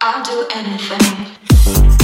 I'll do anything.